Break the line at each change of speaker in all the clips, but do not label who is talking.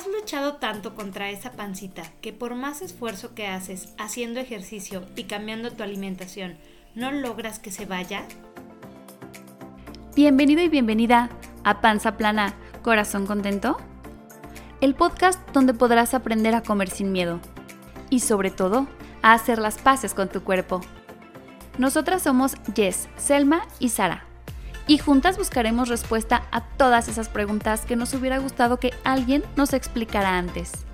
¿Has luchado tanto contra esa pancita que por más esfuerzo que haces haciendo ejercicio y cambiando tu alimentación, no logras que se vaya?
Bienvenido y bienvenida a Panza Plana, Corazón Contento, el podcast donde podrás aprender a comer sin miedo y sobre todo a hacer las paces con tu cuerpo. Nosotras somos Jess, Selma y Sara y juntas buscaremos respuesta a todas esas preguntas que nos hubiera gustado que alguien nos explicara antes.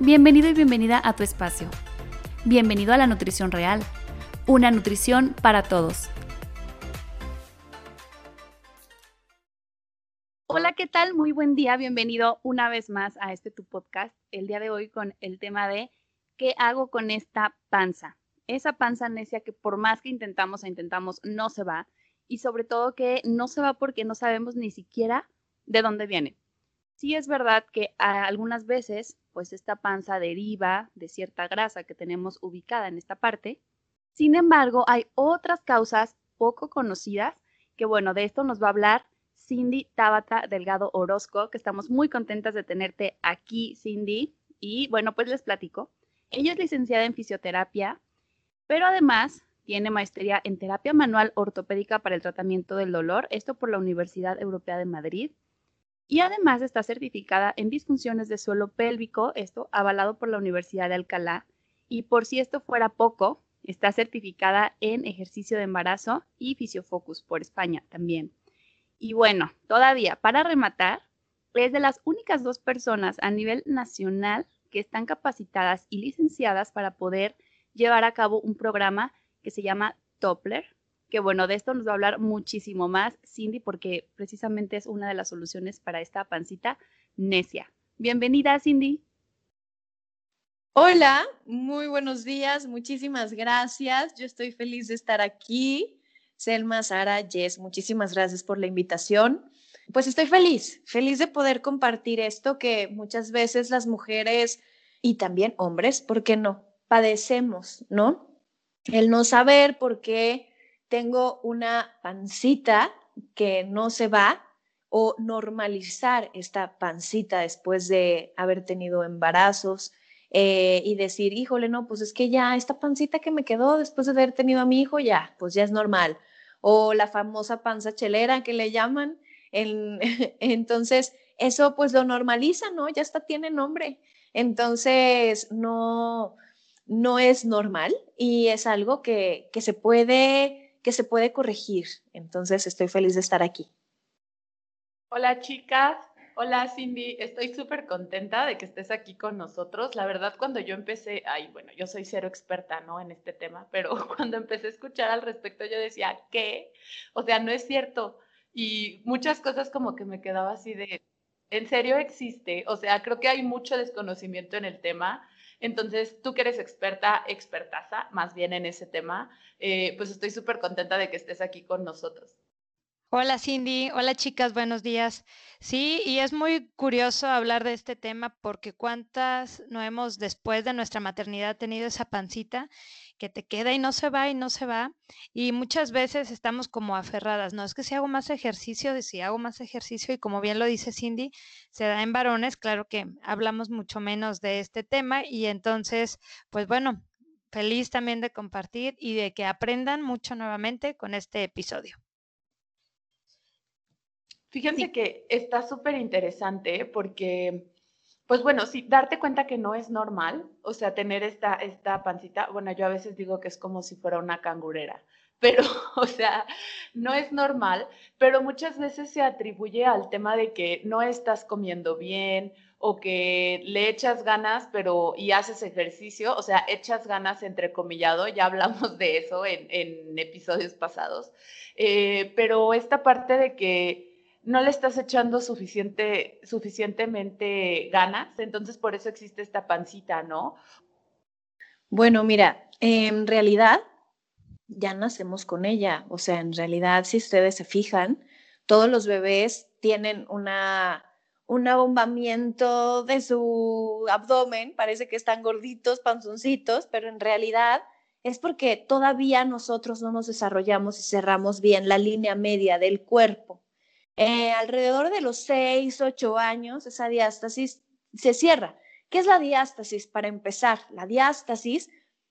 Bienvenido y bienvenida a tu espacio. Bienvenido a la nutrición real, una nutrición para todos. Hola, ¿qué tal? Muy buen día. Bienvenido una vez más a este tu podcast. El día de hoy con el tema de ¿qué hago con esta panza? Esa panza necia que por más que intentamos e intentamos no se va y sobre todo que no se va porque no sabemos ni siquiera de dónde viene. Sí es verdad que algunas veces pues esta panza deriva de cierta grasa que tenemos ubicada en esta parte. Sin embargo, hay otras causas poco conocidas que bueno, de esto nos va a hablar Cindy Tabata Delgado Orozco, que estamos muy contentas de tenerte aquí, Cindy. Y bueno, pues les platico. Ella es licenciada en fisioterapia, pero además tiene maestría en terapia manual ortopédica para el tratamiento del dolor, esto por la Universidad Europea de Madrid. Y además está certificada en disfunciones de suelo pélvico, esto avalado por la Universidad de Alcalá. Y por si esto fuera poco, está certificada en ejercicio de embarazo y fisiofocus por España también. Y bueno, todavía para rematar, es de las únicas dos personas a nivel nacional que están capacitadas y licenciadas para poder llevar a cabo un programa que se llama Doppler, que bueno, de esto nos va a hablar muchísimo más Cindy porque precisamente es una de las soluciones para esta pancita necia. Bienvenida, Cindy.
Hola, muy buenos días, muchísimas gracias. Yo estoy feliz de estar aquí. Selma, Sara, Jess, muchísimas gracias por la invitación. Pues estoy feliz, feliz de poder compartir esto que muchas veces las mujeres y también hombres, ¿por qué no? Padecemos, ¿no? El no saber por qué tengo una pancita que no se va o normalizar esta pancita después de haber tenido embarazos eh, y decir, híjole, no, pues es que ya esta pancita que me quedó después de haber tenido a mi hijo, ya, pues ya es normal. O la famosa panza chelera que le llaman. entonces, eso pues lo normaliza, ¿no? Ya está, tiene nombre. Entonces, no, no es normal y es algo que, se puede, que se puede corregir. Entonces, estoy feliz de estar aquí.
Hola chicas, hola Cindy, estoy súper contenta de que estés aquí con nosotros. La verdad, cuando yo empecé, ay, bueno, yo soy cero experta, ¿no? En este tema, pero cuando empecé a escuchar al respecto, yo decía, ¿qué? O sea, no es cierto. Y muchas cosas como que me quedaba así de, ¿en serio existe? O sea, creo que hay mucho desconocimiento en el tema entonces, tú que eres experta, expertaza, más bien en ese tema, eh, pues estoy súper contenta de que estés aquí con nosotros.
Hola Cindy, hola chicas, buenos días. Sí, y es muy curioso hablar de este tema porque cuántas no hemos después de nuestra maternidad tenido esa pancita que te queda y no se va y no se va. Y muchas veces estamos como aferradas, no es que si hago más ejercicio, si hago más ejercicio y como bien lo dice Cindy, se da en varones, claro que hablamos mucho menos de este tema y entonces, pues bueno, feliz también de compartir y de que aprendan mucho nuevamente con este episodio.
Fíjense que está súper interesante porque, pues bueno, sí, darte cuenta que no es normal, o sea, tener esta, esta pancita, bueno, yo a veces digo que es como si fuera una cangurera, pero, o sea, no es normal, pero muchas veces se atribuye al tema de que no estás comiendo bien o que le echas ganas, pero y haces ejercicio, o sea, echas ganas entrecomillado, ya hablamos de eso en, en episodios pasados, eh, pero esta parte de que no le estás echando suficiente, suficientemente ganas, entonces por eso existe esta pancita, ¿no?
Bueno, mira, en realidad ya nacemos con ella, o sea, en realidad si ustedes se fijan, todos los bebés tienen una, un abombamiento de su abdomen, parece que están gorditos, panzoncitos, pero en realidad es porque todavía nosotros no nos desarrollamos y cerramos bien la línea media del cuerpo. Eh, alrededor de los 6, 8 años, esa diástasis se cierra. ¿Qué es la diástasis? Para empezar, la diástasis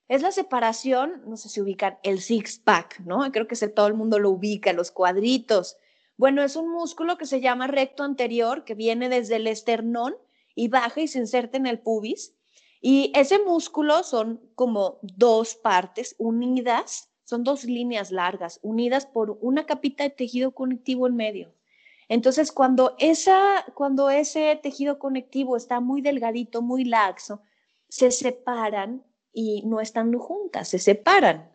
es la separación, no sé si ubican el six-pack, ¿no? Creo que sé, todo el mundo lo ubica, los cuadritos. Bueno, es un músculo que se llama recto anterior, que viene desde el esternón y baja y se inserta en el pubis. Y ese músculo son como dos partes unidas, son dos líneas largas, unidas por una capita de tejido conectivo en medio. Entonces, cuando, esa, cuando ese tejido conectivo está muy delgadito, muy laxo, se separan y no están juntas, se separan.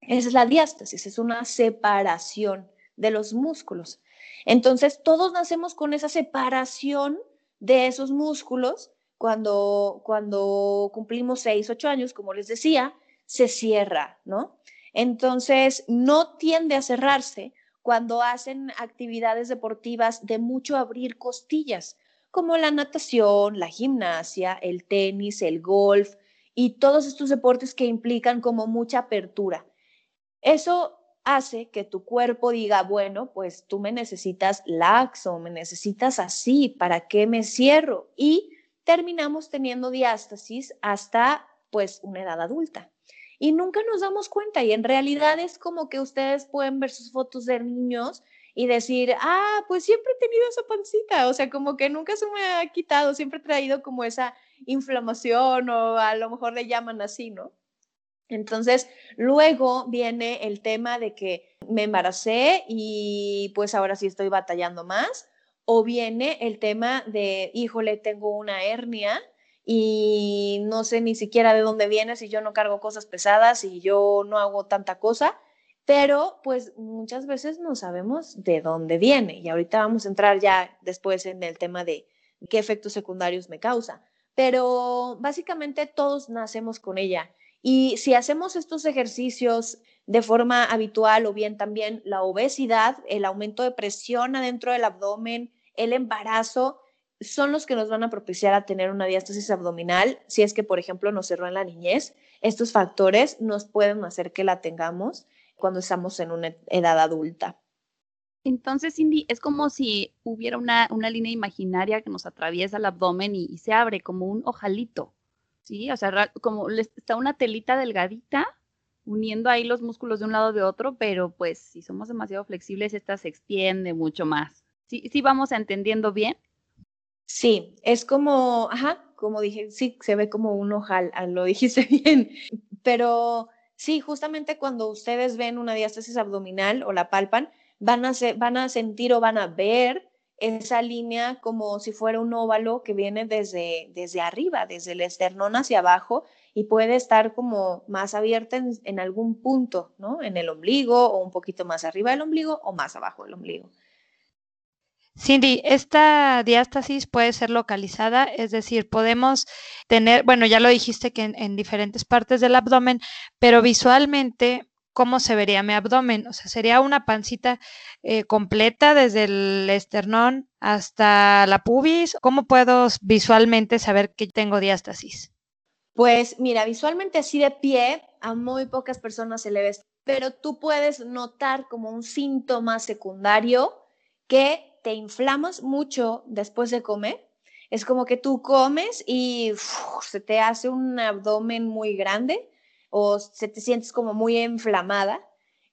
Es la diástasis, es una separación de los músculos. Entonces, todos nacemos con esa separación de esos músculos cuando, cuando cumplimos 6, 8 años, como les decía, se cierra, ¿no? Entonces, no tiende a cerrarse cuando hacen actividades deportivas de mucho abrir costillas, como la natación, la gimnasia, el tenis, el golf y todos estos deportes que implican como mucha apertura. Eso hace que tu cuerpo diga, bueno, pues tú me necesitas laxo, me necesitas así, ¿para qué me cierro? Y terminamos teniendo diástasis hasta pues una edad adulta. Y nunca nos damos cuenta y en realidad es como que ustedes pueden ver sus fotos de niños y decir, ah, pues siempre he tenido esa pancita, o sea, como que nunca se me ha quitado, siempre he traído como esa inflamación o a lo mejor le llaman así, ¿no? Entonces, luego viene el tema de que me embaracé y pues ahora sí estoy batallando más, o viene el tema de, híjole, tengo una hernia y no sé ni siquiera de dónde viene si yo no cargo cosas pesadas y yo no hago tanta cosa, pero pues muchas veces no sabemos de dónde viene. Y ahorita vamos a entrar ya después en el tema de qué efectos secundarios me causa, pero básicamente todos nacemos con ella. Y si hacemos estos ejercicios de forma habitual o bien también la obesidad, el aumento de presión adentro del abdomen, el embarazo, son los que nos van a propiciar a tener una diástasis abdominal. Si es que, por ejemplo, nos cerró en la niñez, estos factores nos pueden hacer que la tengamos cuando estamos en una edad adulta.
Entonces, Cindy, es como si hubiera una, línea imaginaria que nos atraviesa el abdomen y, se abre como un ojalito, ¿sí? O sea, como está una telita delgadita uniendo ahí los músculos de un lado de otro, pero pues si somos demasiado flexibles, esta se extiende mucho más. ¿Sí, sí vamos entendiendo bien?
Sí, es como, ajá, como dije, sí, se ve como un ojal, ah, lo dijiste bien, pero sí, justamente cuando ustedes ven una diástasis abdominal o la palpan, van a, van a sentir o van a ver esa línea como si fuera un óvalo que viene desde, desde arriba, desde el esternón hacia abajo y puede estar como más abierta en algún punto, ¿no? En el ombligo o un poquito más arriba del ombligo o más abajo del ombligo.
Cindy, esta diástasis puede ser localizada, es decir, podemos tener, bueno, ya lo dijiste que en, diferentes partes del abdomen, pero visualmente, ¿cómo se vería mi abdomen? O sea, sería una pancita eh, completa desde el esternón hasta la pubis. ¿Cómo puedo visualmente saber que tengo diástasis?
Pues mira, visualmente así de pie, a muy pocas personas se le ve, pero tú puedes notar como un síntoma secundario que te inflamas mucho después de comer. Es como que tú comes y se te hace un abdomen muy grande o se te sientes como muy inflamada.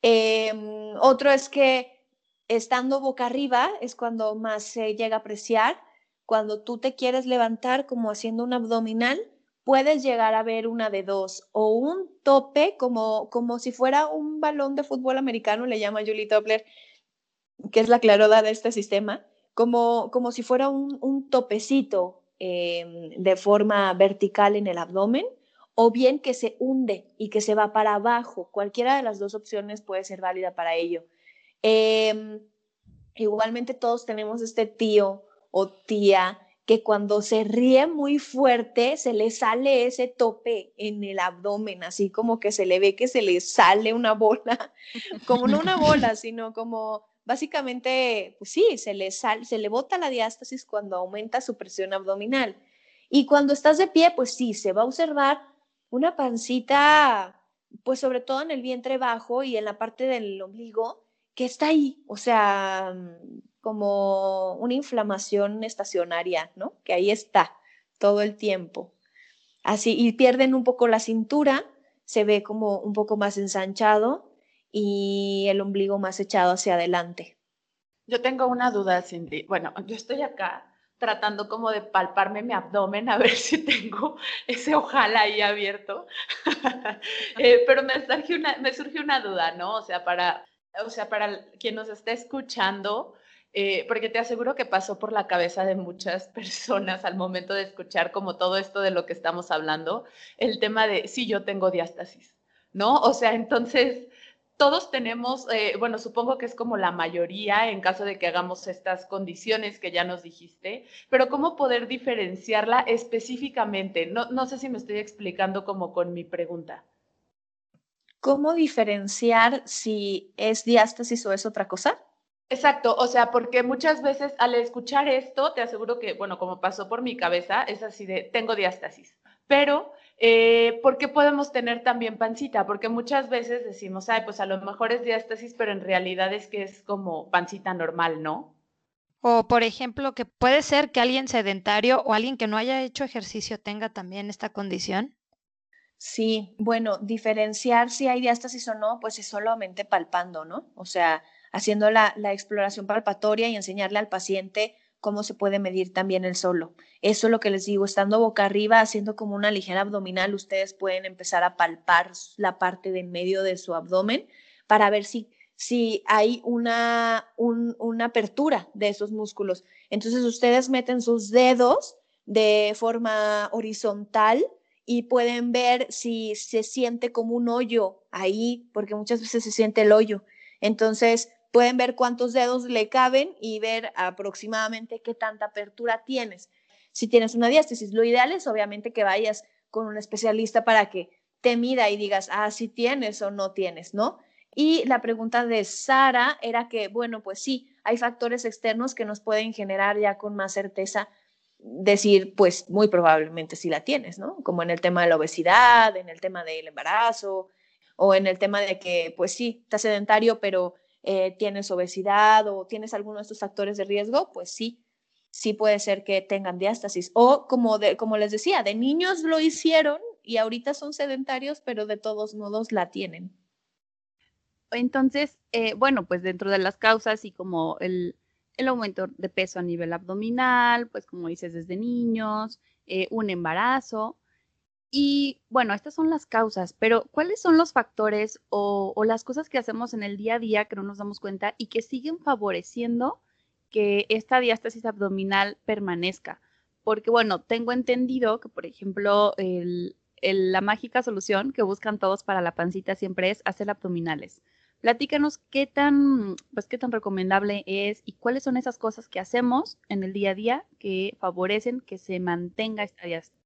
Em, otro es que estando boca arriba es cuando más se llega a apreciar. Cuando tú te quieres levantar como haciendo un abdominal, puedes llegar a ver una de dos o un tope como, como si fuera un balón de fútbol americano, le llama Julie Doppler, que es la claroda de este sistema, como, como si fuera un, topecito em, de forma vertical en el abdomen, o bien que se hunde y que se va para abajo. Cualquiera de las dos opciones puede ser válida para ello. Em, igualmente todos tenemos este tío o tía que cuando se ríe muy fuerte se le sale ese tope en el abdomen, así como que se le ve que se le sale una bola, como no una bola, sino como básicamente, pues sí, se le, se le bota la diástasis cuando aumenta su presión abdominal. Y cuando estás de pie, pues sí, se va a observar una pancita, pues sobre todo en el vientre bajo y en la parte del ombligo, que está ahí, o sea, como una inflamación estacionaria, ¿no? Que ahí está. todo el tiempo. Así, y pierden un poco la cintura, se ve como un poco más ensanchado y el ombligo más echado hacia adelante.
Yo tengo una duda, Cindy. Bueno, yo estoy acá tratando como de palparme mi abdomen a ver si tengo ese ojal ahí abierto. Eh, pero me surge, una, me surge una duda, ¿no? O sea, para, o sea, para quien nos esté escuchando, eh, porque te aseguro que pasó por la cabeza de muchas personas al momento de escuchar como todo esto de lo que estamos hablando, el tema de si yo tengo diástasis, ¿no? O sea, entonces todos tenemos, eh, bueno, supongo que es como la mayoría en caso de que hagamos estas condiciones que ya nos dijiste, pero ¿cómo poder diferenciarla específicamente? No, no sé si me estoy explicando como con mi pregunta.
¿Cómo diferenciar si es diástasis o es otra cosa?
Exacto, o sea, porque muchas veces al escuchar esto, te aseguro que, bueno, como pasó por mi cabeza, es así de, tengo diástasis, pero eh, ¿Por qué podemos tener también pancita? Porque muchas veces decimos, ay, pues a lo mejor es diástasis, pero en realidad es que es como pancita normal, ¿no?
O, por ejemplo, que puede ser que alguien sedentario o alguien que no haya hecho ejercicio tenga también esta condición.
Sí, bueno, diferenciar si hay diástasis o no, pues es solamente palpando, ¿no? O sea, haciendo la, la exploración palpatoria y enseñarle al paciente cómo se puede medir también el solo. Eso es lo que les digo, estando boca arriba, haciendo como una ligera abdominal, ustedes pueden empezar a palpar la parte de medio de su abdomen para ver si, si hay una, una apertura de esos músculos. Entonces ustedes meten sus dedos de forma horizontal y pueden ver si se siente como un hoyo ahí, porque muchas veces se siente el hoyo. Entonces, pueden ver cuántos dedos le caben y ver aproximadamente qué tanta apertura tienes. Si tienes una diástasis, lo ideal es obviamente que vayas con un especialista para que te mida y digas, ah, si tienes o no tienes, ¿no? Y la pregunta de Sara era que, bueno, pues sí, hay factores externos que nos pueden generar ya con más certeza decir, pues muy probablemente si la tienes, ¿no? Como en el tema de la obesidad, en el tema del embarazo, o en el tema de que, pues sí, estás sedentario, pero eh, tienes obesidad o tienes alguno de estos factores de riesgo, pues sí, sí puede ser que tengan diástasis. O como, de, como les decía, de niños lo hicieron y ahorita son sedentarios, pero de todos modos la tienen.
Entonces, eh, bueno, pues dentro de las causas y como el, el, aumento de peso a nivel abdominal, pues como dices, desde niños, eh, un embarazo, y bueno, estas son las causas, pero ¿cuáles son los factores o, las cosas que hacemos en el día a día que no nos damos cuenta y que siguen favoreciendo que esta diástasis abdominal permanezca? Porque bueno, tengo entendido que, por ejemplo, la mágica solución que buscan todos para la pancita siempre es hacer abdominales. Platícanos qué tan, pues, qué tan recomendable es y cuáles son esas cosas que hacemos en el día a día que favorecen que se mantenga esta diástasis.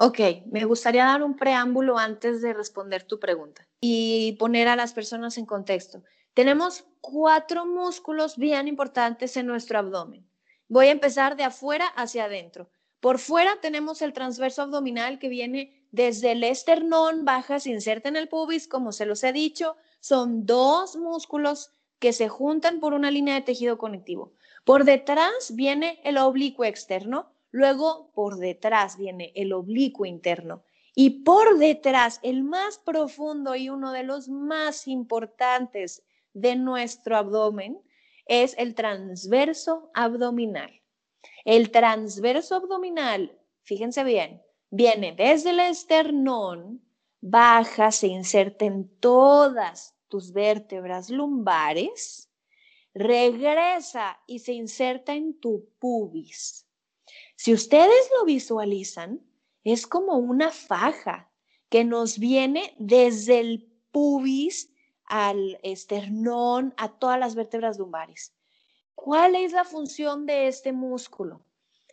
Ok, me gustaría dar un preámbulo antes de responder tu pregunta y poner a las personas en contexto. Tenemos cuatro músculos bien importantes en nuestro abdomen. Voy a empezar de afuera hacia adentro. Por fuera tenemos el transverso abdominal que viene desde el esternón, baja, se inserta en el pubis, como se los he dicho. Son dos músculos que se juntan por una línea de tejido conectivo. Por detrás viene el oblicuo externo, Luego, por detrás viene el oblicuo interno. Y por detrás, el más profundo y uno de los más importantes de nuestro abdomen es el transverso abdominal. El transverso abdominal, fíjense bien, viene desde el esternón, baja, se inserta en todas tus vértebras lumbares, regresa y se inserta en tu pubis. Si ustedes lo visualizan, es como una faja que nos viene desde el pubis al esternón, a todas las vértebras lumbares. ¿Cuál es la función de este músculo?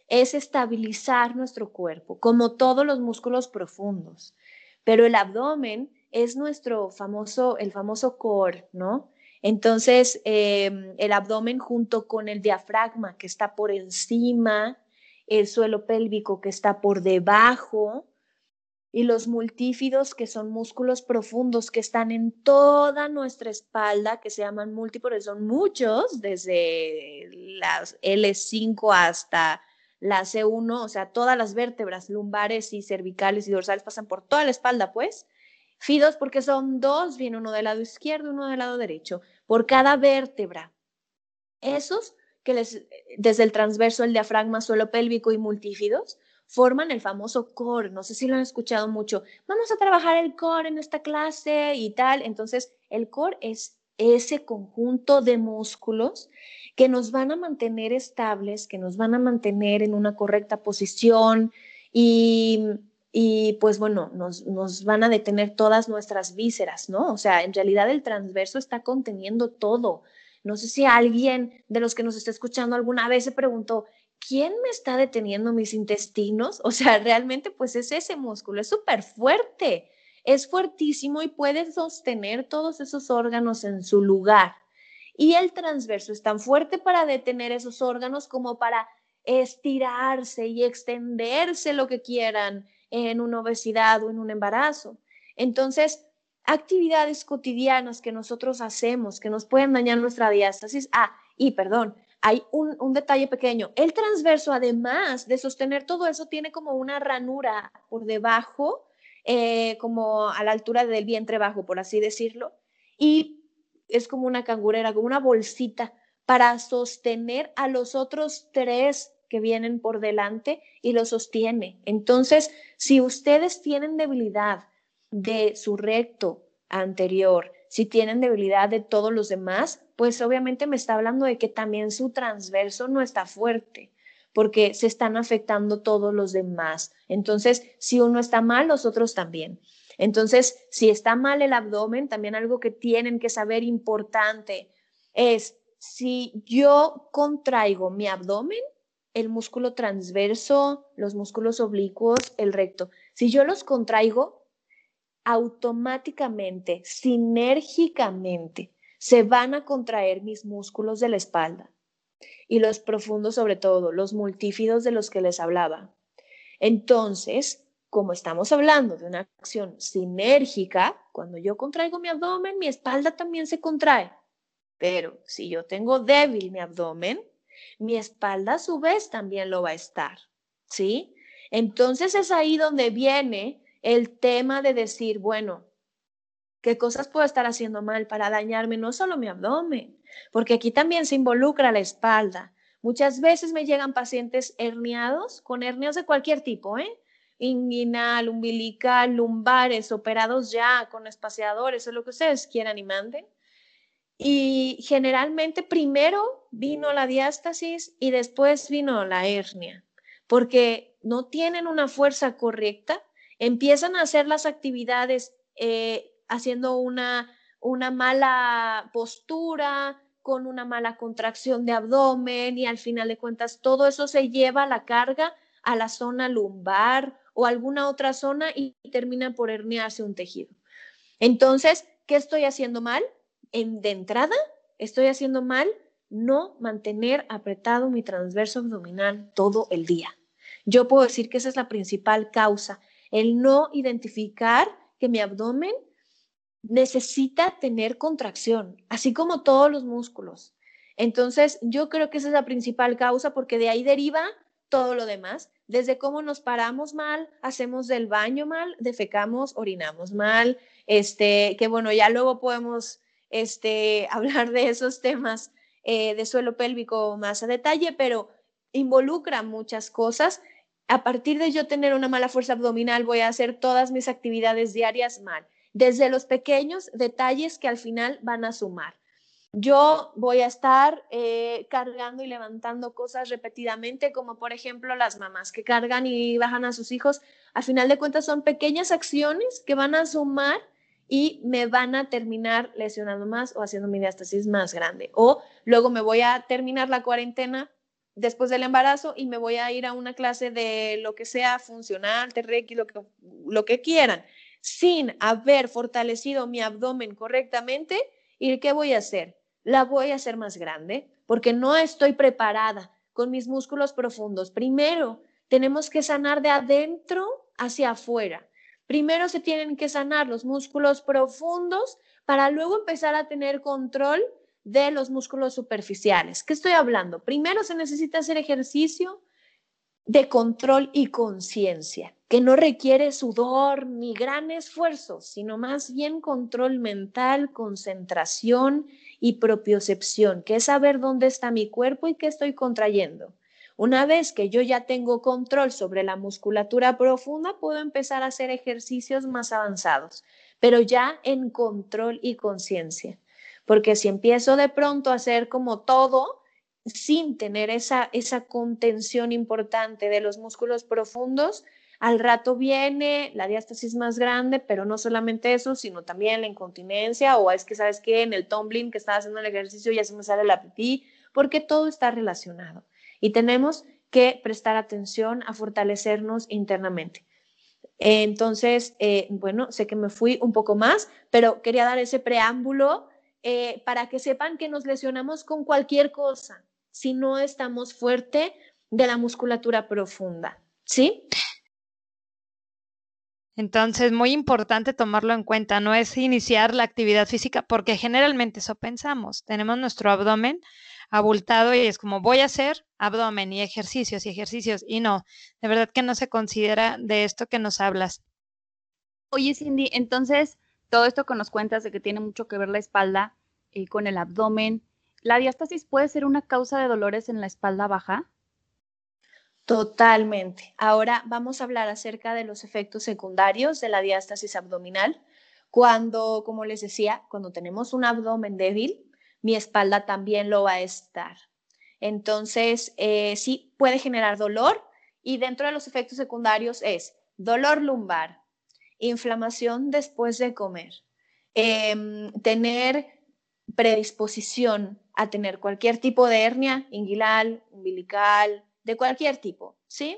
Es estabilizar nuestro cuerpo, como todos los músculos profundos. Pero el abdomen es nuestro famoso, el famoso core, ¿no? Entonces, em, el abdomen junto con el diafragma que está por encima el suelo pélvico que está por debajo y los multífidos que son músculos profundos que están en toda nuestra espalda, que se llaman múltiples, son muchos, desde las L5 hasta la C1, o sea, todas las vértebras lumbares y cervicales y dorsales pasan por toda la espalda, pues. FI2 porque son dos, viene uno del lado izquierdo uno del lado derecho, por cada vértebra. Esos que les, desde el transverso, el diafragma, suelo pélvico y multífidos, forman el famoso core. No sé si lo han escuchado mucho. Vamos a trabajar el core en esta clase y tal. Entonces, el core es ese conjunto de músculos que nos van a mantener estables, que nos van a mantener en una correcta posición y, y pues bueno, nos, nos, van a detener todas nuestras vísceras, ¿no? O sea, en realidad el transverso está conteniendo todo. No sé si alguien de los que nos está escuchando alguna vez se preguntó, ¿quién me está deteniendo mis intestinos? O sea, realmente pues es ese músculo, es súper fuerte, es fuertísimo y puede sostener todos esos órganos en su lugar. Y el transverso es tan fuerte para detener esos órganos como para estirarse y extenderse lo que quieran en una obesidad o en un embarazo. Entonces, actividades cotidianas que nosotros hacemos que nos pueden dañar nuestra diástasis. Ah, y perdón, hay un, detalle pequeño. El transverso, además de sostener todo eso, tiene como una ranura por debajo, eh, como a la altura del vientre bajo, por así decirlo, y es como una cangurera, como una bolsita para sostener a los otros tres que vienen por delante y lo sostiene. Entonces, si ustedes tienen debilidad de su recto anterior, si tienen debilidad de todos los demás, pues obviamente me está hablando de que también su transverso no está fuerte, porque se están afectando todos los demás. Entonces, si uno está mal, los otros también. Entonces, si está mal el abdomen, también algo que tienen que saber importante es si yo contraigo mi abdomen, el músculo transverso, los músculos oblicuos, el recto, si yo los contraigo, automáticamente, sinérgicamente, se van a contraer mis músculos de la espalda y los profundos sobre todo, los multífidos de los que les hablaba. Entonces, como estamos hablando de una acción sinérgica, cuando yo contraigo mi abdomen, mi espalda también se contrae. Pero si yo tengo débil mi abdomen, mi espalda a su vez también lo va a estar. ¿Sí? Entonces es ahí donde viene el tema de decir, bueno, ¿qué cosas puedo estar haciendo mal para dañarme no solo mi abdomen? Porque aquí también se involucra la espalda. Muchas veces me llegan pacientes herniados, con hernias de cualquier tipo, ¿eh? Inguinal, umbilical, lumbares, operados ya con espaciadores, o lo que ustedes quieran y manden. Y generalmente primero vino la diástasis y después vino la hernia, porque no tienen una fuerza correcta empiezan a hacer las actividades eh, haciendo una, una mala postura, con una mala contracción de abdomen y al final de cuentas todo eso se lleva la carga a la zona lumbar o alguna otra zona y termina por herniarse un tejido. Entonces, ¿qué estoy haciendo mal? En, de entrada, estoy haciendo mal no mantener apretado mi transverso abdominal todo el día. Yo puedo decir que esa es la principal causa el no identificar que mi abdomen necesita tener contracción, así como todos los músculos. Entonces, yo creo que esa es la principal causa porque de ahí deriva todo lo demás, desde cómo nos paramos mal, hacemos del baño mal, defecamos, orinamos mal, este, que bueno, ya luego podemos este, hablar de esos temas eh, de suelo pélvico más a detalle, pero involucra muchas cosas a partir de yo tener una mala fuerza abdominal, voy a hacer todas mis actividades diarias mal, desde los pequeños detalles que al final van a sumar. Yo voy a estar eh, cargando y levantando cosas repetidamente, como por ejemplo las mamás que cargan y bajan a sus hijos. Al final de cuentas son pequeñas acciones que van a sumar y me van a terminar lesionando más o haciendo mi diástasis más grande. O luego me voy a terminar la cuarentena después del embarazo y me voy a ir a una clase de lo que sea funcional, TRX, lo que, lo que quieran, sin haber fortalecido mi abdomen correctamente, ¿y qué voy a hacer? La voy a hacer más grande porque no estoy preparada con mis músculos profundos. Primero, tenemos que sanar de adentro hacia afuera. Primero se tienen que sanar los músculos profundos para luego empezar a tener control de los músculos superficiales. ¿Qué estoy hablando? Primero se necesita hacer ejercicio de control y conciencia, que no requiere sudor ni gran esfuerzo, sino más bien control mental, concentración y propiocepción, que es saber dónde está mi cuerpo y qué estoy contrayendo. Una vez que yo ya tengo control sobre la musculatura profunda, puedo empezar a hacer ejercicios más avanzados, pero ya en control y conciencia. Porque si empiezo de pronto a hacer como todo, sin tener esa, esa contención importante de los músculos profundos, al rato viene la diástasis más grande, pero no solamente eso, sino también la incontinencia o es que, ¿sabes qué? En el tumbling que estaba haciendo el ejercicio ya se me sale la pipí, porque todo está relacionado. Y tenemos que prestar atención a fortalecernos internamente. Entonces, eh, bueno, sé que me fui un poco más, pero quería dar ese preámbulo eh, para que sepan que nos lesionamos con cualquier cosa si no estamos fuerte de la musculatura profunda, ¿sí?
Entonces, muy importante tomarlo en cuenta, no es iniciar la actividad física, porque generalmente eso pensamos. Tenemos nuestro abdomen abultado y es como voy a hacer abdomen y ejercicios y ejercicios, y no, de verdad que no se considera de esto que nos hablas.
Oye, Cindy, entonces, todo esto que nos cuentas de que tiene mucho que ver la espalda eh, con el abdomen, ¿La diástasis puede ser una causa de dolores en la espalda baja?
Totalmente. Ahora vamos a hablar acerca de los efectos secundarios de la diástasis abdominal. Cuando, como les decía, cuando tenemos un abdomen débil, mi espalda también lo va a estar. Entonces, eh, sí puede generar dolor y dentro de los efectos secundarios es dolor lumbar, inflamación después de comer, em, tener predisposición a tener cualquier tipo de hernia inguinal, umbilical, de cualquier tipo, ¿sí?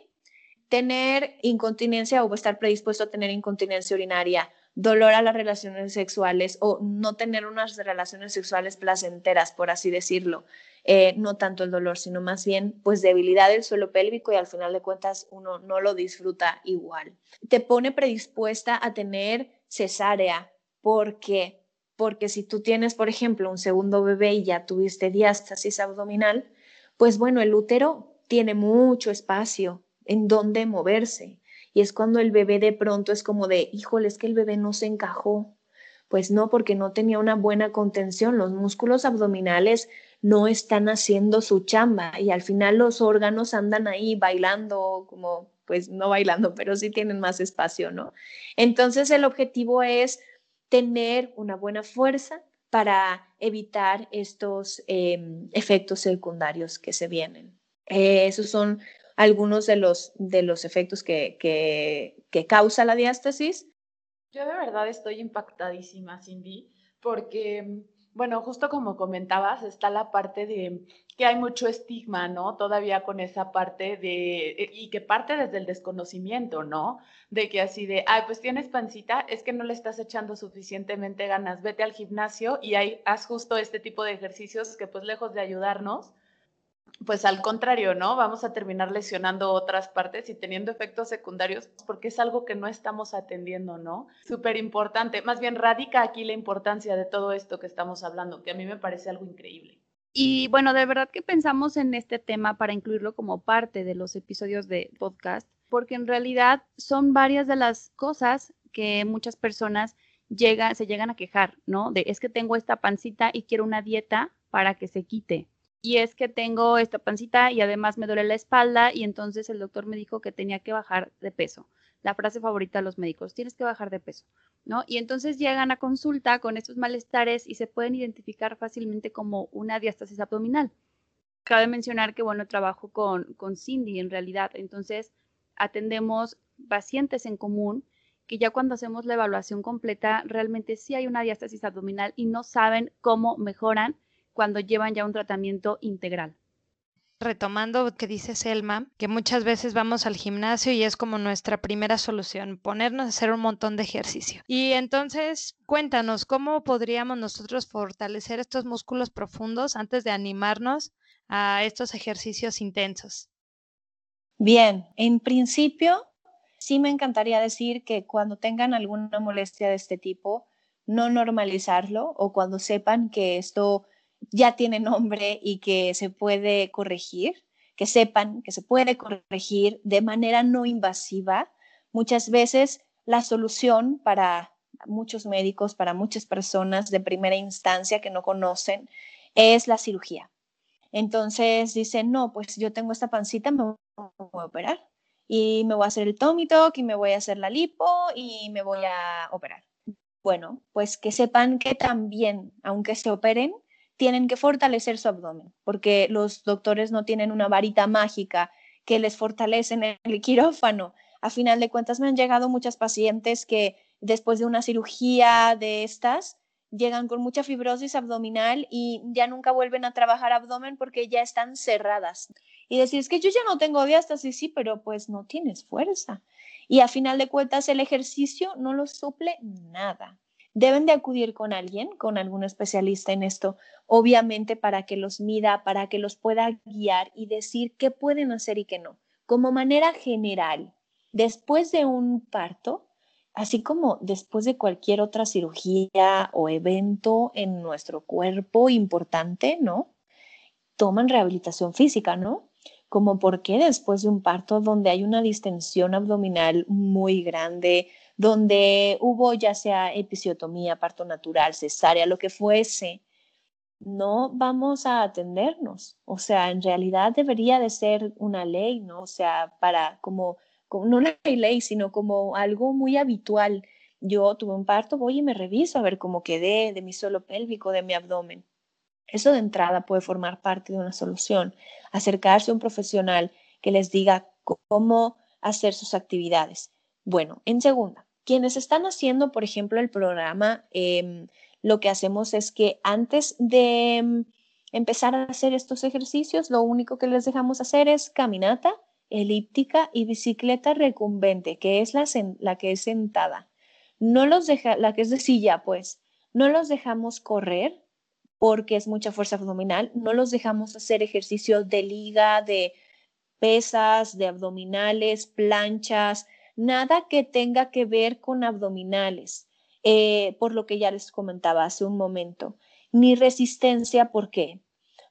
Tener incontinencia o estar predispuesto a tener incontinencia urinaria, dolor a las relaciones sexuales o no tener unas relaciones sexuales placenteras, por así decirlo. Eh, no tanto el dolor, sino más bien pues debilidad del suelo pélvico y al final de cuentas uno no lo disfruta igual. Te pone predispuesta a tener cesárea porque porque si tú tienes, por ejemplo, un segundo bebé y ya tuviste diástasis abdominal, pues bueno, el útero tiene mucho espacio en donde moverse. Y es cuando el bebé de pronto es como de, híjole, es que el bebé no se encajó. Pues no, porque no tenía una buena contención. Los músculos abdominales no están haciendo su chamba y al final los órganos andan ahí bailando, como, pues no bailando, pero sí tienen más espacio, ¿no? Entonces el objetivo es tener una buena fuerza para evitar estos em, efectos secundarios que se vienen. Eh, esos son algunos de los, de los efectos que, que, que causa la diástasis.
Yo de verdad estoy impactadísima, Cindy, porque bueno, justo como comentabas, está la parte de que hay mucho estigma, ¿no? Todavía con esa parte de, eh, y que parte desde el desconocimiento, ¿no? De que así de, ay, pues tienes pancita, es que no le estás echando suficientemente ganas, vete al gimnasio y ahí haz justo este tipo de ejercicios que pues lejos de ayudarnos, pues al contrario, ¿no? Vamos a terminar lesionando otras partes y teniendo efectos secundarios porque es algo que no estamos atendiendo, ¿no? Súper importante. Más bien radica aquí la importancia de todo esto que estamos hablando, que a mí me parece algo increíble.
Y bueno, de verdad que pensamos en este tema para incluirlo como parte de los episodios de podcast, porque en realidad son varias de las cosas que muchas personas llega, se llegan a quejar, ¿no? De es que tengo esta pancita y quiero una dieta para que se quite y es que tengo esta pancita y además me duele la espalda y entonces el doctor me dijo que tenía que bajar de peso. La frase favorita de los médicos, tienes que bajar de peso, ¿no? Y entonces llegan a consulta con estos malestares y se pueden identificar fácilmente como una diástasis abdominal. Cabe mencionar que, bueno, trabajo con, con Cindy en realidad, entonces atendemos pacientes en común que ya cuando hacemos la evaluación completa, realmente sí hay una diástasis abdominal y no saben cómo mejoran cuando llevan ya un tratamiento integral.
Retomando lo que dice Selma, que muchas veces vamos al gimnasio y es como nuestra primera solución, ponernos a hacer un montón de ejercicio. Y entonces, cuéntanos, ¿cómo podríamos nosotros fortalecer estos músculos profundos antes de animarnos a estos ejercicios intensos?
Bien, en principio, sí me encantaría decir que cuando tengan alguna molestia de este tipo, no normalizarlo o cuando sepan que esto ya tiene nombre y que se puede corregir, que sepan que se puede corregir de manera no invasiva. Muchas veces la solución para muchos médicos, para muchas personas de primera instancia que no conocen, es la cirugía. Entonces dicen, no, pues yo tengo esta pancita, me voy a operar y me voy a hacer el tummy y me voy a hacer la lipo y me voy a operar. Bueno, pues que sepan que también, aunque se operen, tienen que fortalecer su abdomen, porque los doctores no tienen una varita mágica que les fortalece en el quirófano. A final de cuentas, me han llegado muchas pacientes que después de una cirugía de estas, llegan con mucha fibrosis abdominal y ya nunca vuelven a trabajar abdomen porque ya están cerradas. Y decir, es que yo ya no tengo diástasis, sí, pero pues no tienes fuerza. Y a final de cuentas el ejercicio no lo suple nada. Deben de acudir con alguien, con algún especialista en esto, obviamente para que los mida, para que los pueda guiar y decir qué pueden hacer y qué no. Como manera general, después de un parto, así como después de cualquier otra cirugía o evento en nuestro cuerpo importante, ¿no? Toman rehabilitación física, ¿no? Como porque después de un parto donde hay una distensión abdominal muy grande, donde hubo ya sea episiotomía, parto natural, cesárea, lo que fuese, no vamos a atendernos. O sea, en realidad debería de ser una ley, ¿no? O sea, para como no una ley, sino como algo muy habitual. Yo tuve un parto, voy y me reviso a ver cómo quedé de mi suelo pélvico, de mi abdomen. Eso de entrada puede formar parte de una solución. Acercarse a un profesional que les diga cómo hacer sus actividades. Bueno, en segunda, quienes están haciendo, por ejemplo, el programa, em, lo que hacemos es que antes de em, empezar a hacer estos ejercicios, lo único que les dejamos hacer es caminata elíptica y bicicleta recumbente, que es la, la que es sentada. No los deja, la que es de silla, pues, no los dejamos correr porque es mucha fuerza abdominal, no los dejamos hacer ejercicio de liga, de pesas, de abdominales, planchas, nada que tenga que ver con abdominales, eh, por lo que ya les comentaba hace un momento, ni resistencia, ¿por qué?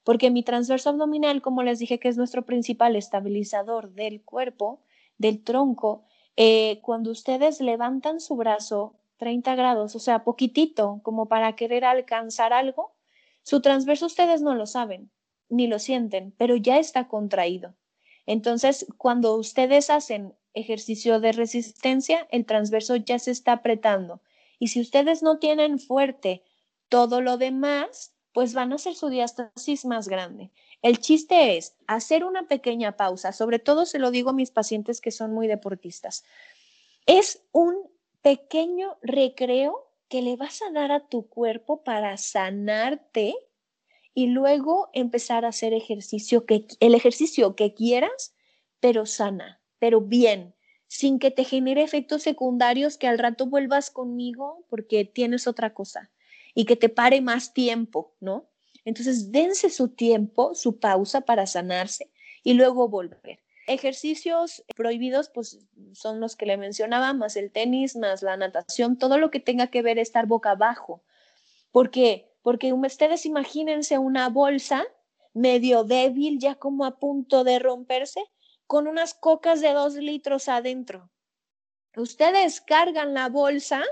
porque mi transverso abdominal, como les dije, que es nuestro principal estabilizador del cuerpo, del tronco, eh, cuando ustedes levantan su brazo 30 grados, o sea, poquitito, como para querer alcanzar algo, su transverso ustedes no lo saben, ni lo sienten, pero ya está contraído. Entonces, cuando ustedes hacen ejercicio de resistencia, el transverso ya se está apretando. Y si ustedes no tienen fuerte todo lo demás, pues van a hacer su diástasis más grande. El chiste es hacer una pequeña pausa, sobre todo se lo digo a mis pacientes que son muy deportistas. Es un pequeño recreo que le vas a dar a tu cuerpo para sanarte y luego empezar a hacer ejercicio que el ejercicio que quieras, pero sana, pero bien, sin que te genere efectos secundarios que al rato vuelvas conmigo porque tienes otra cosa y que te pare más tiempo, ¿no? Entonces, dense su tiempo, su pausa para sanarse y luego volver. Ejercicios prohibidos, pues son los que le mencionaba, más el tenis, más la natación, todo lo que tenga que ver estar boca abajo. ¿Por qué? Porque ustedes imagínense una bolsa medio débil, ya como a punto de romperse, con unas cocas de dos litros adentro. Ustedes cargan la bolsa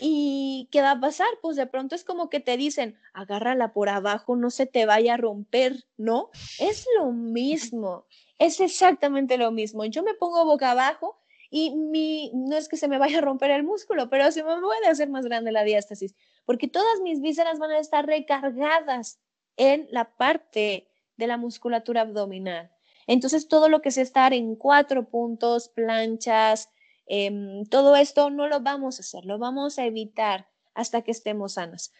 ¿Y qué va a pasar? Pues de pronto es como que te dicen, agárrala por abajo, no se te vaya a romper, ¿no? Es lo mismo, es exactamente lo mismo. Yo me pongo boca abajo y mi, no es que se me vaya a romper el músculo, pero se me puede hacer más grande la diástasis, porque todas mis vísceras van a estar recargadas en la parte de la musculatura abdominal. Entonces, todo lo que es estar en cuatro puntos, planchas, Em, todo esto no lo vamos a hacer, lo vamos a evitar hasta que estemos sanas.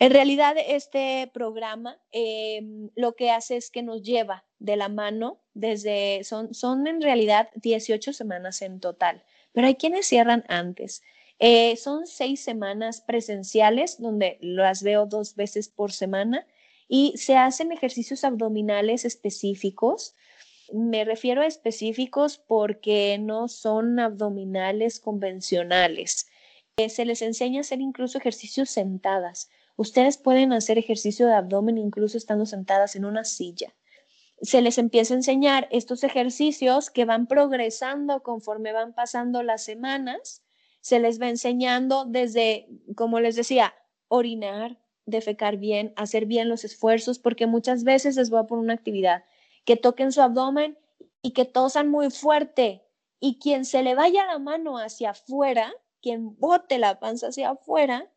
En realidad, este programa em, lo que hace es que nos lleva de la mano desde, son, son en realidad 18 semanas en total, pero hay quienes cierran antes. Eh, son seis semanas presenciales donde las veo dos veces por semana y se hacen ejercicios abdominales específicos me refiero a específicos porque no son abdominales convencionales. Eh, se les enseña a hacer incluso ejercicios sentadas. Ustedes pueden hacer ejercicio de abdomen incluso estando sentadas en una silla. se les empieza a enseñar estos ejercicios que van progresando conforme van pasando las semanas. Se les va enseñando desde, como les decía, orinar, defecar bien, hacer bien los esfuerzos, porque muchas veces les voy a poner una actividad, que toquen su abdomen y que tosan muy fuerte. Y quien se le vaya la mano hacia afuera, quien bote la panza hacia afuera,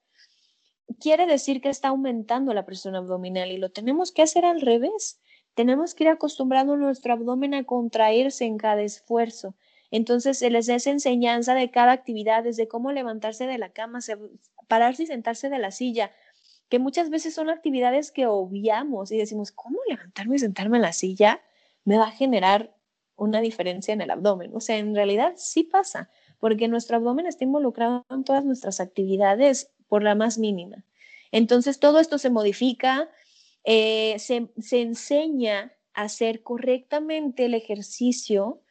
quiere decir que está aumentando la presión abdominal y lo tenemos que hacer al revés. Tenemos que ir acostumbrando nuestro abdomen a contraerse en cada esfuerzo. Entonces, se les da esa enseñanza de cada actividad, desde cómo levantarse de la cama, pararse y sentarse de la silla, que muchas veces son actividades que obviamos y decimos, ¿cómo levantarme y sentarme en la silla me va a generar una diferencia en el abdomen? O sea, en realidad sí pasa, porque nuestro abdomen está involucrado en todas nuestras actividades por la más mínima. Entonces, todo esto se modifica, eh, se, se enseña a hacer correctamente el ejercicio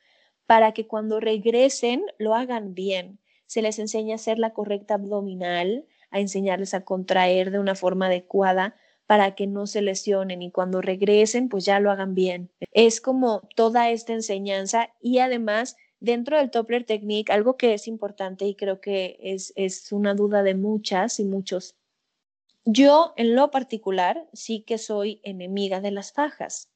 para que cuando regresen lo hagan bien. Se les enseña a hacer la correcta abdominal, a enseñarles a contraer de una forma adecuada para que no se lesionen y cuando regresen pues ya lo hagan bien. Es como toda esta enseñanza y además dentro del Toppler Technique algo que es importante y creo que es, es una duda de muchas y muchos yo, en lo particular, sí que soy enemiga de las fajas,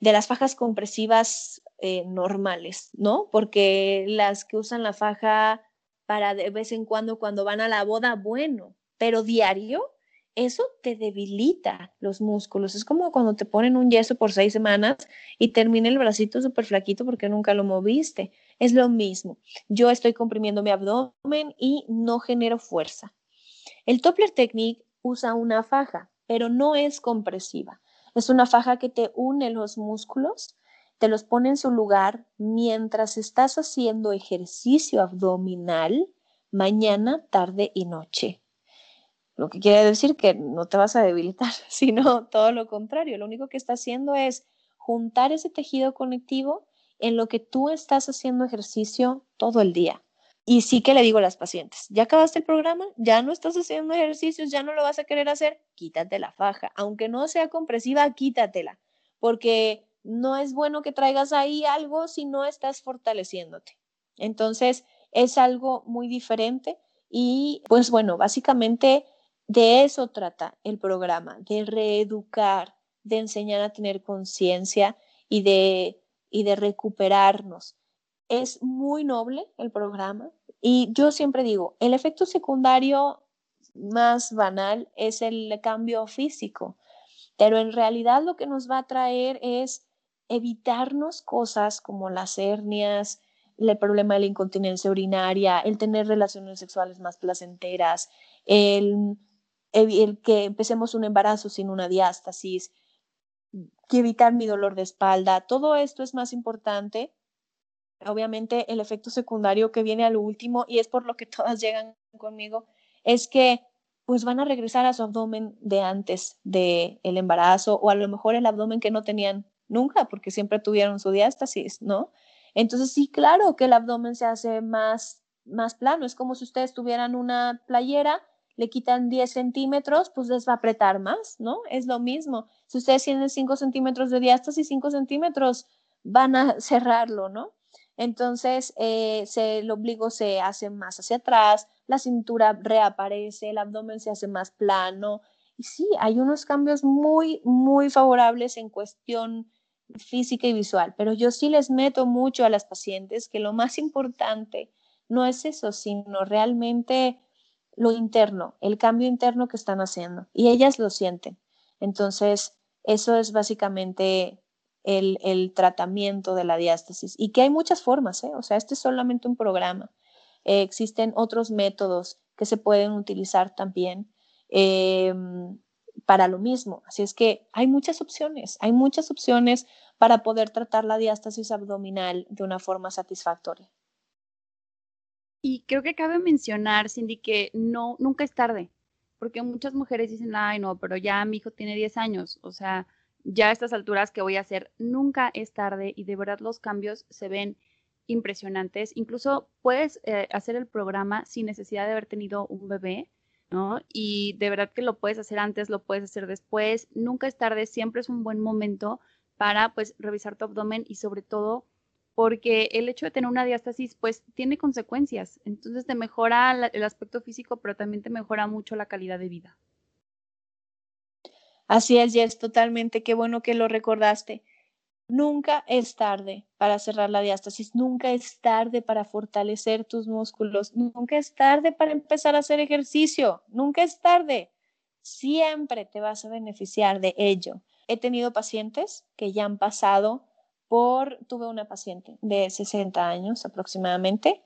de las fajas compresivas eh, normales, ¿no? Porque las que usan la faja para de vez en cuando, cuando van a la boda, bueno, pero diario, eso te debilita los músculos. Es como cuando te ponen un yeso por seis semanas y termina el bracito súper flaquito porque nunca lo moviste. Es lo mismo. Yo estoy comprimiendo mi abdomen y no genero fuerza. El Toppler Technique usa una faja, pero no es compresiva. Es una faja que te une los músculos, te los pone en su lugar mientras estás haciendo ejercicio abdominal mañana, tarde y noche. Lo que quiere decir que no te vas a debilitar, sino todo lo contrario. Lo único que está haciendo es juntar ese tejido conectivo en lo que tú estás haciendo ejercicio todo el día. Y sí que le digo a las pacientes, ya acabaste el programa, ya no estás haciendo ejercicios, ya no lo vas a querer hacer, quítate la faja. Aunque no sea compresiva, quítatela, porque no es bueno que traigas ahí algo si no estás fortaleciéndote. Entonces, es algo muy diferente y pues bueno, básicamente de eso trata el programa, de reeducar, de enseñar a tener conciencia y de, y de recuperarnos es muy noble el programa y yo siempre digo, el efecto secundario más banal es el cambio físico, pero en realidad lo que nos va a traer es evitarnos cosas como las hernias, el problema de la incontinencia urinaria, el tener relaciones sexuales más placenteras, el, el, que empecemos un embarazo sin una diástasis, que evitar mi dolor de espalda, todo esto es más importante. Obviamente el efecto secundario que viene al último y es por lo que todas llegan conmigo, es que pues van a regresar a su abdomen de antes del el embarazo o a lo mejor el abdomen que no tenían nunca porque siempre tuvieron su diástasis, ¿no? Entonces sí, claro que el abdomen se hace más, más plano, es como si ustedes tuvieran una playera, le quitan 10 centímetros, pues les va a apretar más, ¿no? Es lo mismo. Si ustedes tienen 5 centímetros de diástasis, 5 centímetros van a cerrarlo, ¿no? Entonces, eh, el ombligo se hace más hacia atrás, la cintura reaparece, el abdomen se hace más plano. Y sí, hay unos cambios muy, muy favorables en cuestión física y visual, pero yo sí les meto mucho a las pacientes que lo más importante no es eso, sino realmente lo interno, el cambio interno que están haciendo. Y ellas lo sienten. Entonces, eso es básicamente el, tratamiento de la diástasis y que hay muchas formas, ¿eh? o sea, este es solamente un programa. Eh, existen otros métodos que se pueden utilizar también em, para lo mismo. Así es que hay muchas opciones, hay muchas opciones para poder tratar la diástasis abdominal de una forma satisfactoria.
Y creo que cabe mencionar, Cindy, que no, nunca es tarde, porque muchas mujeres dicen, ay, no, pero ya mi hijo tiene 10 años, o sea, ya a estas alturas que voy a hacer, nunca es tarde y de verdad los cambios se ven impresionantes. Incluso puedes eh, hacer el programa sin necesidad de haber tenido un bebé, ¿no? Y de verdad que lo puedes hacer antes, lo puedes hacer después, nunca es tarde, siempre es un buen momento para pues revisar tu abdomen y sobre todo porque el hecho de tener una diástasis pues tiene consecuencias. Entonces te mejora el aspecto físico, pero también te mejora mucho la calidad de vida.
Así es, Jess, totalmente. Qué bueno que lo recordaste. Nunca es tarde para cerrar la diástasis, nunca es tarde para fortalecer tus músculos, nunca es tarde para empezar a hacer ejercicio, nunca es tarde. Siempre te vas a beneficiar de ello. He tenido pacientes que ya han pasado por, tuve una paciente de 60 años aproximadamente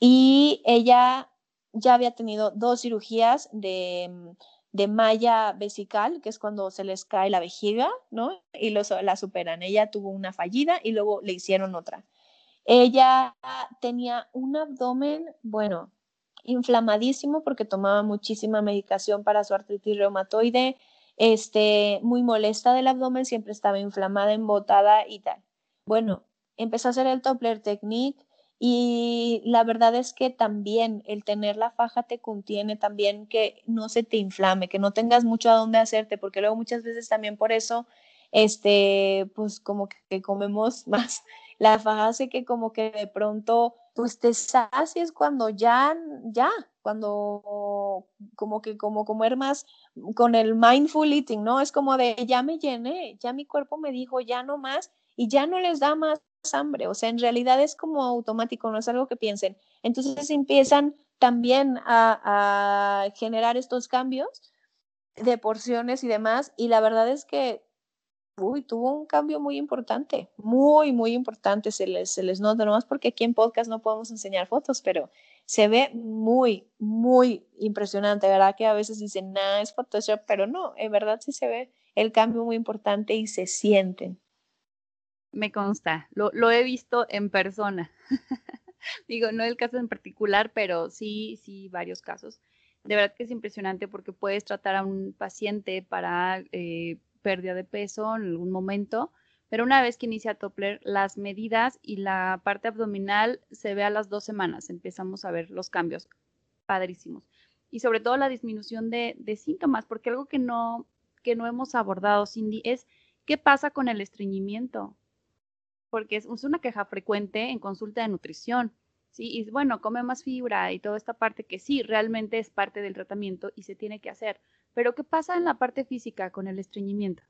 y ella ya había tenido dos cirugías de de malla vesical, que es cuando se les cae la vejiga, ¿no? Y los, la superan. Ella tuvo una fallida y luego le hicieron otra. Ella tenía un abdomen, bueno, inflamadísimo porque tomaba muchísima medicación para su artritis reumatoide, este, muy molesta del abdomen, siempre estaba inflamada, embotada y tal. Bueno, empezó a hacer el Doppler Technique, y la verdad es que también el tener la faja te contiene también que no se te inflame, que no tengas mucho a dónde hacerte, porque luego muchas veces también por eso, este, pues como que comemos más. La faja hace que como que de pronto, pues te sacies cuando ya, ya, cuando como que como comer más con el mindful eating, ¿no? Es como de ya me llené, ya mi cuerpo me dijo ya no más y ya no les da más hambre, o sea, en realidad es como automático, no es algo que piensen. Entonces empiezan también a, generar estos cambios de porciones y demás, y la verdad es que, uy, tuvo un cambio muy importante, muy, muy importante, se les, se les nota, nomás porque aquí en podcast no podemos enseñar fotos, pero se ve muy, muy impresionante, ¿verdad? Que a veces dicen, nada, es Photoshop, pero no, en verdad sí se ve el cambio muy importante y se sienten.
Me consta, lo, lo he visto en persona. Digo, no el caso en particular, pero sí, sí, varios casos. De verdad que es impresionante porque puedes tratar a un paciente para eh, pérdida de peso en algún momento, pero una vez que inicia Toppler, las medidas y la parte abdominal se ve a las dos semanas. Empezamos a ver los cambios padrísimos. Y sobre todo la disminución de, de síntomas, porque algo que no, que no hemos abordado, Cindy, es qué pasa con el estreñimiento porque es, una queja frecuente en consulta de nutrición. ¿sí? Y bueno, come más fibra y toda esta parte que sí, realmente es parte del tratamiento y se tiene que hacer. Pero ¿qué pasa en la parte física con el estreñimiento?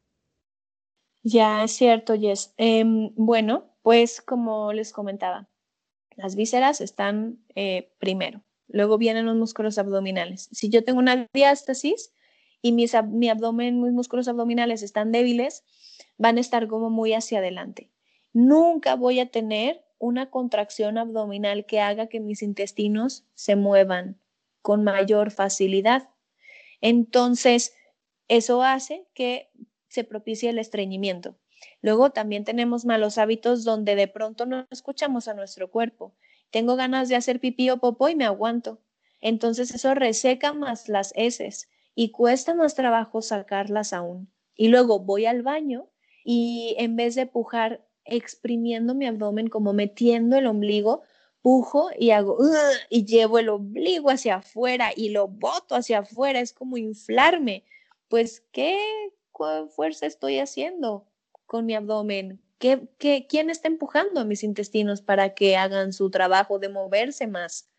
Ya, es cierto, Jess. Em, bueno, pues como les comentaba, las vísceras están eh, primero, luego vienen los músculos abdominales. Si yo tengo una diástasis y mis, mi abdomen, mis músculos abdominales están débiles, van a estar como muy hacia adelante nunca voy a tener una contracción abdominal que haga que mis intestinos se muevan con mayor facilidad. Entonces, eso hace que se propicie el estreñimiento. Luego también tenemos malos hábitos donde de pronto no escuchamos a nuestro cuerpo. Tengo ganas de hacer pipí o popó y me aguanto. Entonces eso reseca más las heces y cuesta más trabajo sacarlas aún. Y luego voy al baño y en vez de pujar exprimiendo mi abdomen, como metiendo el ombligo, pujo y hago y llevo el ombligo hacia afuera y lo boto hacia afuera, es como inflarme. Pues, ¿qué fuerza estoy haciendo con mi abdomen? ¿Qué, qué, quién está empujando a mis intestinos para que hagan su trabajo de moverse más?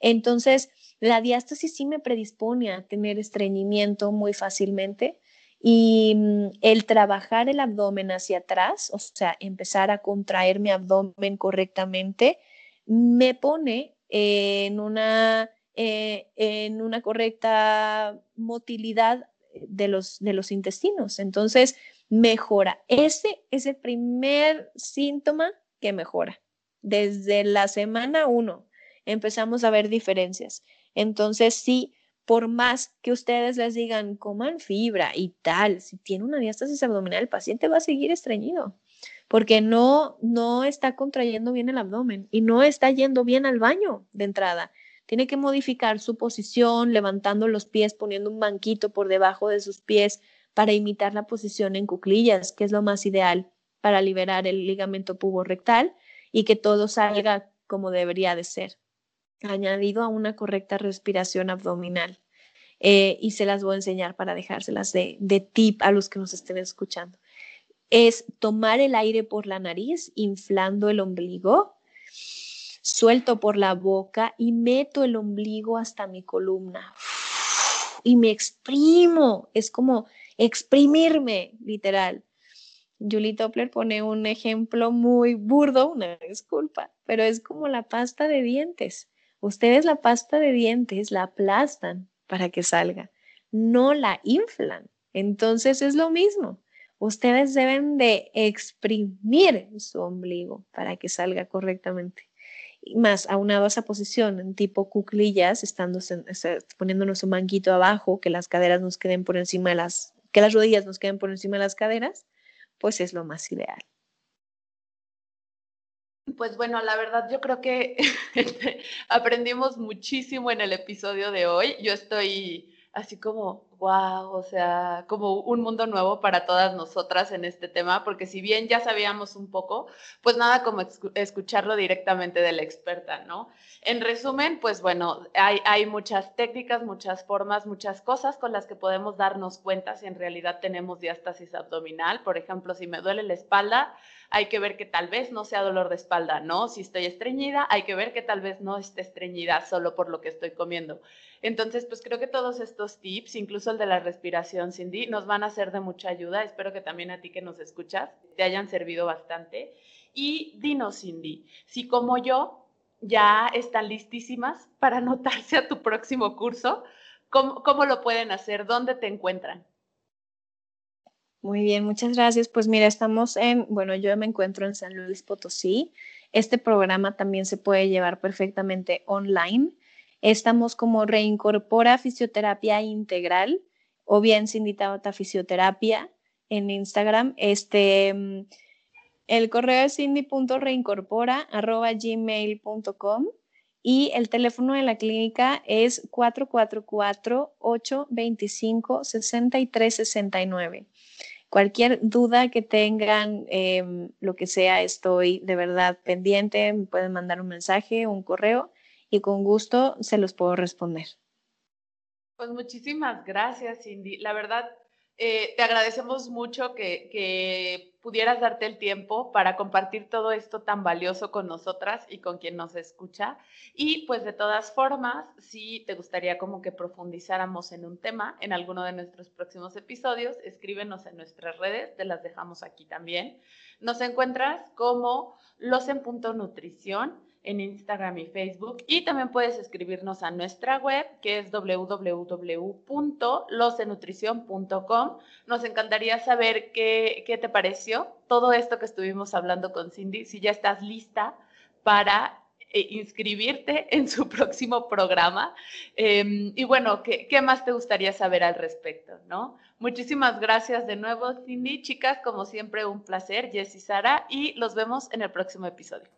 Entonces, la diástasis sí me predispone a tener estreñimiento muy fácilmente y mm, el trabajar el abdomen hacia atrás, o sea, empezar a contraer mi abdomen correctamente, me pone en una, eh, en una correcta motilidad de los, de los intestinos. Entonces, mejora. Ese es el primer síntoma que mejora. Desde la semana uno empezamos a ver diferencias. Entonces, sí, por más que ustedes les digan coman fibra y tal, si tiene una diástasis abdominal, el paciente va a seguir estreñido porque no, no está contrayendo bien el abdomen y no está yendo bien al baño de entrada. Tiene que modificar su posición, levantando los pies, poniendo un banquito por debajo de sus pies para imitar la posición en cuclillas, que es lo más ideal para liberar el ligamento puborectal y que todo salga como debería de ser añadido a una correcta respiración abdominal. Eh, y se las voy a enseñar para dejárselas de, de tip a los que nos estén escuchando. es tomar el aire por la nariz, inflando el ombligo, suelto por la boca y meto el ombligo hasta mi columna. Y me exprimo, es como exprimirme, literal. Julie Toppler pone un ejemplo muy burdo, una disculpa, pero es como la pasta de dientes. Ustedes la pasta de dientes la aplastan para que salga, no la inflan. Entonces es lo mismo. Ustedes deben de exprimir su ombligo para que salga correctamente. Y más aunado a esa posición en tipo cuclillas, estando, poniéndonos un manguito abajo, que las caderas nos queden por encima de las, que las rodillas nos queden por encima de las caderas, pues es lo más ideal.
Pues bueno, la verdad yo creo que aprendimos muchísimo en el episodio de hoy. Yo estoy así como, wow, o sea, como un mundo nuevo para todas nosotras en este tema, porque si bien ya sabíamos un poco, pues nada como escucharlo directamente de la experta, ¿no? En resumen, pues bueno, hay, hay muchas técnicas, muchas formas, muchas cosas con las que podemos darnos cuenta si en realidad tenemos diástasis abdominal. Por ejemplo, si me duele la espalda, hay que ver que tal vez no sea dolor de espalda, ¿no? Si estoy estreñida, hay que ver que tal vez no esté estreñida solo por lo que estoy comiendo. Entonces, pues creo que todos estos tips, incluso el de la respiración, Cindy, nos van a ser de mucha ayuda. Espero que también a ti que nos escuchas te hayan servido bastante. Y dinos, Cindy, si como yo ya están listísimas para anotarse a tu próximo curso, ¿cómo, cómo lo pueden hacer? ¿Dónde te encuentran?
Muy bien, muchas gracias. Pues mira, estamos en, bueno, yo me encuentro en San Luis Potosí. Este programa también se puede llevar perfectamente online. Estamos como Reincorpora Fisioterapia Integral o bien Cindy Fisioterapia en Instagram. Este, mm, el correo es cindy.reincorpora.gmail.com y el teléfono de la clínica es 444-825-6369. Cualquier duda que tengan, em, lo que sea, estoy de verdad pendiente. Me pueden mandar un mensaje, un correo y con gusto se los puedo responder.
Pues muchísimas gracias, Cindy. La verdad, eh, te agradecemos mucho que, que, pudieras darte el tiempo para compartir todo esto tan valioso con nosotras y con quien nos escucha. Y pues de todas formas, si te gustaría como que profundizáramos en un tema en alguno de nuestros próximos episodios, escríbenos en nuestras redes, te las dejamos aquí también. Nos encuentras como los en punto nutrición en Instagram y Facebook. Y también puedes escribirnos a nuestra web, que es www.losenutrición.com. Nos encantaría saber qué, qué te pareció todo esto que estuvimos hablando con Cindy, si ya estás lista para eh, inscribirte en su próximo programa. Em, y bueno, ¿qué, ¿qué, más te gustaría saber al respecto? ¿no? Muchísimas gracias de nuevo, Cindy. Chicas, como siempre, un placer, Jess y Sara, y los vemos en el próximo episodio.